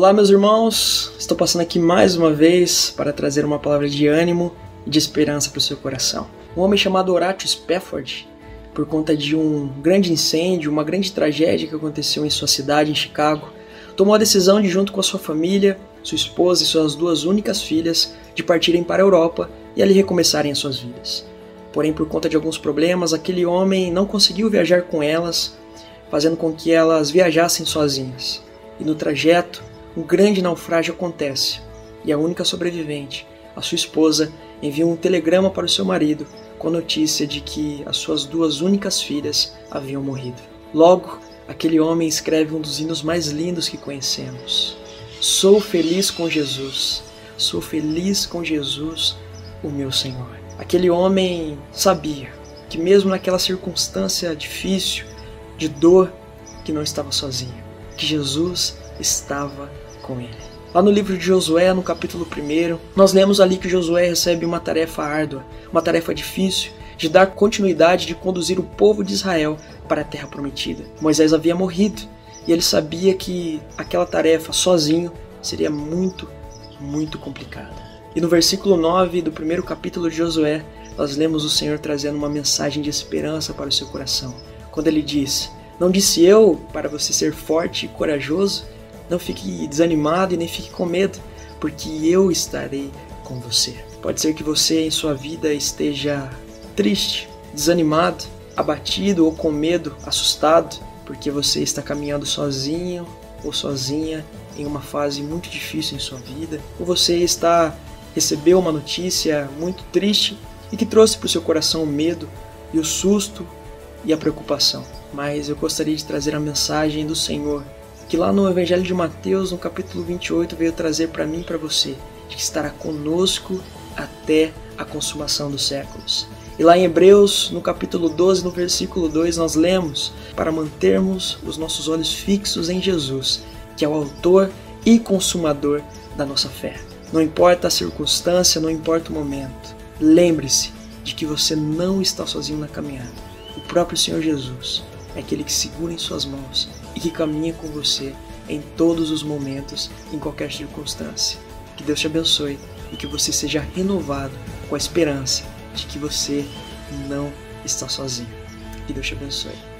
Olá, meus irmãos. Estou passando aqui mais uma vez para trazer uma palavra de ânimo e de esperança para o seu coração. Um homem chamado Horatio Spafford, por conta de um grande incêndio, uma grande tragédia que aconteceu em sua cidade, em Chicago, tomou a decisão de, junto com a sua família, sua esposa e suas duas únicas filhas, de partirem para a Europa e ali recomeçarem as suas vidas. Porém, por conta de alguns problemas, aquele homem não conseguiu viajar com elas, fazendo com que elas viajassem sozinhas. E no trajeto, um grande naufrágio acontece, e a única sobrevivente, a sua esposa, envia um telegrama para o seu marido com a notícia de que as suas duas únicas filhas haviam morrido. Logo, aquele homem escreve um dos hinos mais lindos que conhecemos. Sou feliz com Jesus, sou feliz com Jesus, o meu Senhor. Aquele homem sabia que, mesmo naquela circunstância difícil, de dor, que não estava sozinho, que Jesus estava com ele. Lá no livro de Josué, no capítulo 1, nós lemos ali que Josué recebe uma tarefa árdua, uma tarefa difícil, de dar continuidade de conduzir o povo de Israel para a terra prometida. Moisés havia morrido e ele sabia que aquela tarefa sozinho seria muito, muito complicada. E no versículo 9 do primeiro capítulo de Josué, nós lemos o Senhor trazendo uma mensagem de esperança para o seu coração. Quando ele diz: Não disse eu para você ser forte e corajoso? Não fique desanimado e nem fique com medo, porque eu estarei com você. Pode ser que você em sua vida esteja triste, desanimado, abatido ou com medo, assustado, porque você está caminhando sozinho ou sozinha em uma fase muito difícil em sua vida, ou você está recebeu uma notícia muito triste e que trouxe para o seu coração o medo e o susto e a preocupação. Mas eu gostaria de trazer a mensagem do Senhor que lá no Evangelho de Mateus, no capítulo 28, veio trazer para mim e para você, de que estará conosco até a consumação dos séculos. E lá em Hebreus, no capítulo 12, no versículo 2, nós lemos para mantermos os nossos olhos fixos em Jesus, que é o autor e consumador da nossa fé. Não importa a circunstância, não importa o momento, lembre-se de que você não está sozinho na caminhada. O próprio Senhor Jesus é aquele que segura em suas mãos e que caminha com você em todos os momentos, em qualquer circunstância. Que Deus te abençoe e que você seja renovado com a esperança de que você não está sozinho. Que Deus te abençoe.